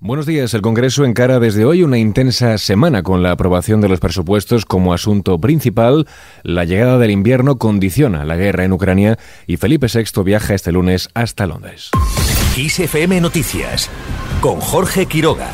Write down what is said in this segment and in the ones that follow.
Buenos días. El Congreso encara desde hoy una intensa semana con la aprobación de los presupuestos como asunto principal. La llegada del invierno condiciona la guerra en Ucrania y Felipe VI viaja este lunes hasta Londres. ISFM Noticias con Jorge Quiroga.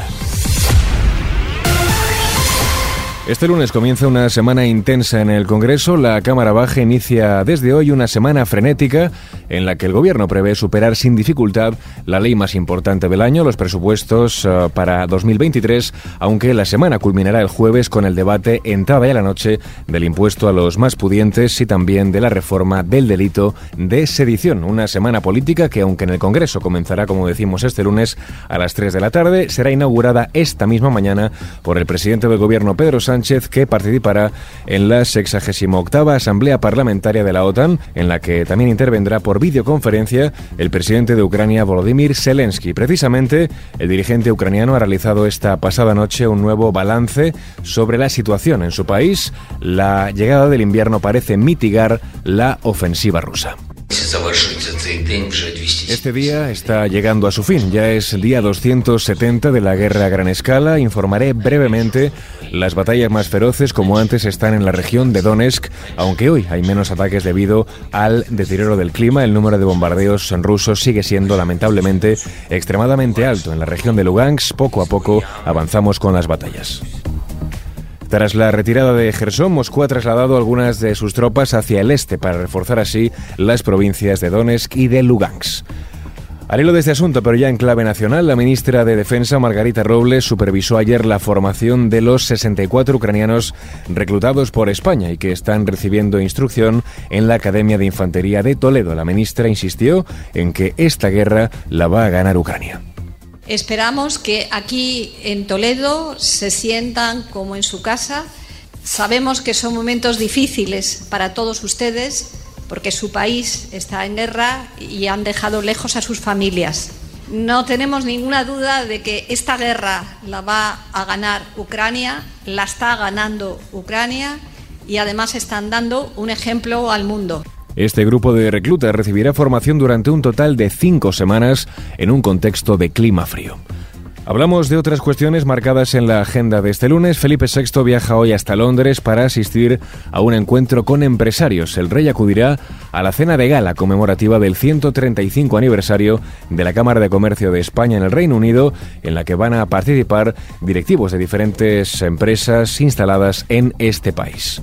Este lunes comienza una semana intensa en el Congreso. La Cámara Baja inicia desde hoy una semana frenética en la que el Gobierno prevé superar sin dificultad la ley más importante del año, los presupuestos eh, para 2023, aunque la semana culminará el jueves con el debate entrada ya la noche del impuesto a los más pudientes y también de la reforma del delito de sedición. Una semana política que, aunque en el Congreso comenzará, como decimos, este lunes a las 3 de la tarde, será inaugurada esta misma mañana por el presidente del Gobierno, Pedro Sánchez Sánchez, que participará en la 68 Asamblea Parlamentaria de la OTAN, en la que también intervendrá por videoconferencia el presidente de Ucrania, Volodymyr Zelensky. Precisamente, el dirigente ucraniano ha realizado esta pasada noche un nuevo balance sobre la situación en su país. La llegada del invierno parece mitigar la ofensiva rusa. Este día está llegando a su fin, ya es el día 270 de la guerra a gran escala. Informaré brevemente las batallas más feroces como antes están en la región de Donetsk, aunque hoy hay menos ataques debido al deterioro del clima. El número de bombardeos rusos sigue siendo lamentablemente extremadamente alto. En la región de Lugansk poco a poco avanzamos con las batallas. Tras la retirada de Gerson, Moscú ha trasladado algunas de sus tropas hacia el este para reforzar así las provincias de Donetsk y de Lugansk. Al hilo de este asunto, pero ya en clave nacional, la ministra de Defensa, Margarita Robles, supervisó ayer la formación de los 64 ucranianos reclutados por España y que están recibiendo instrucción en la Academia de Infantería de Toledo. La ministra insistió en que esta guerra la va a ganar Ucrania. Esperamos que aquí en Toledo se sientan como en su casa. Sabemos que son momentos difíciles para todos ustedes porque su país está en guerra y han dejado lejos a sus familias. No tenemos ninguna duda de que esta guerra la va a ganar Ucrania, la está ganando Ucrania y además están dando un ejemplo al mundo. Este grupo de reclutas recibirá formación durante un total de cinco semanas en un contexto de clima frío. Hablamos de otras cuestiones marcadas en la agenda de este lunes. Felipe VI viaja hoy hasta Londres para asistir a un encuentro con empresarios. El rey acudirá a la cena de gala conmemorativa del 135 aniversario de la Cámara de Comercio de España en el Reino Unido, en la que van a participar directivos de diferentes empresas instaladas en este país.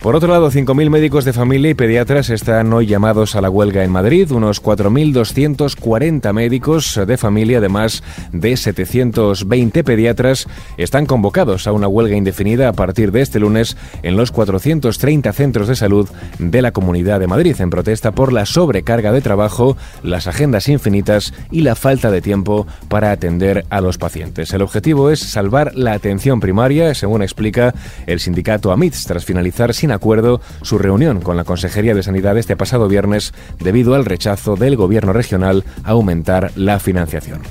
Por otro lado, 5.000 médicos de familia y pediatras están hoy llamados a la huelga en Madrid. Unos 4.240 médicos de familia, además de 720 pediatras, están convocados a una huelga indefinida a partir de este lunes en los 430 centros de salud de la Comunidad de Madrid, en protesta por la sobrecarga de trabajo, las agendas infinitas y la falta de tiempo para atender a los pacientes. El objetivo es salvar la atención primaria, según explica el sindicato AMITS, tras finalizar acuerdo su reunión con la Consejería de Sanidad este pasado viernes debido al rechazo del Gobierno regional a aumentar la financiación.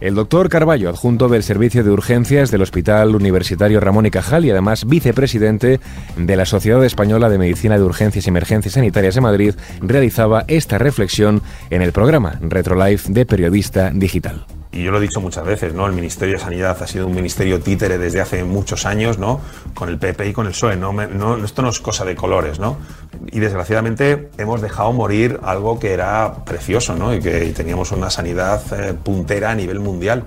El doctor Carballo, adjunto del Servicio de Urgencias del Hospital Universitario Ramón y Cajal y además vicepresidente de la Sociedad Española de Medicina de Urgencias y Emergencias Sanitarias de Madrid, realizaba esta reflexión en el programa Retrolife de Periodista Digital y yo lo he dicho muchas veces, ¿no? El Ministerio de Sanidad ha sido un ministerio títere desde hace muchos años, ¿no? Con el PP y con el PSOE, ¿no? no esto no es cosa de colores, ¿no? Y desgraciadamente hemos dejado morir algo que era precioso, ¿no? Y que teníamos una sanidad eh, puntera a nivel mundial.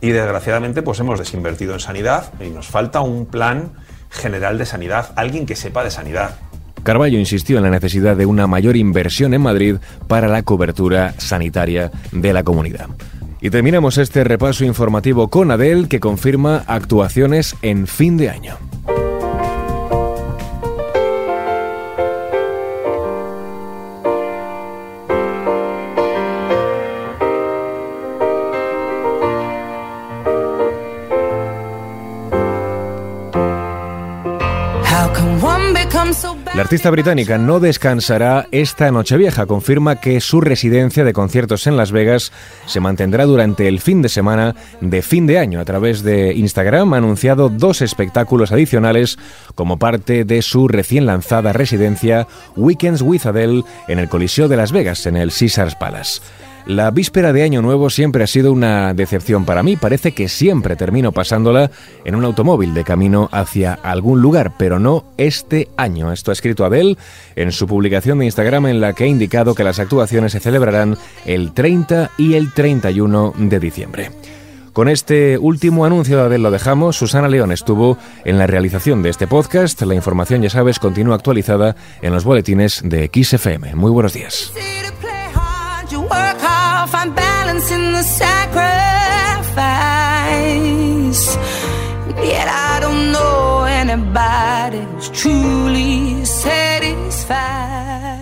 Y desgraciadamente pues hemos desinvertido en sanidad y nos falta un plan general de sanidad, alguien que sepa de sanidad. Carballo insistió en la necesidad de una mayor inversión en Madrid para la cobertura sanitaria de la comunidad. Y terminamos este repaso informativo con Adel, que confirma actuaciones en fin de año. La artista británica no descansará esta Nochevieja. Confirma que su residencia de conciertos en Las Vegas se mantendrá durante el fin de semana de fin de año. A través de Instagram ha anunciado dos espectáculos adicionales como parte de su recién lanzada residencia Weekends with Adele en el Coliseo de Las Vegas, en el Caesars Palace. La víspera de Año Nuevo siempre ha sido una decepción para mí. Parece que siempre termino pasándola en un automóvil de camino hacia algún lugar, pero no este año. Esto ha escrito Adele en su publicación de Instagram en la que ha indicado que las actuaciones se celebrarán el 30 y el 31 de diciembre. Con este último anuncio de Adele lo dejamos. Susana León estuvo en la realización de este podcast. La información, ya sabes, continúa actualizada en los boletines de XFM. Muy buenos días. In the sacrifice. Yet I don't know anybody who's truly satisfied.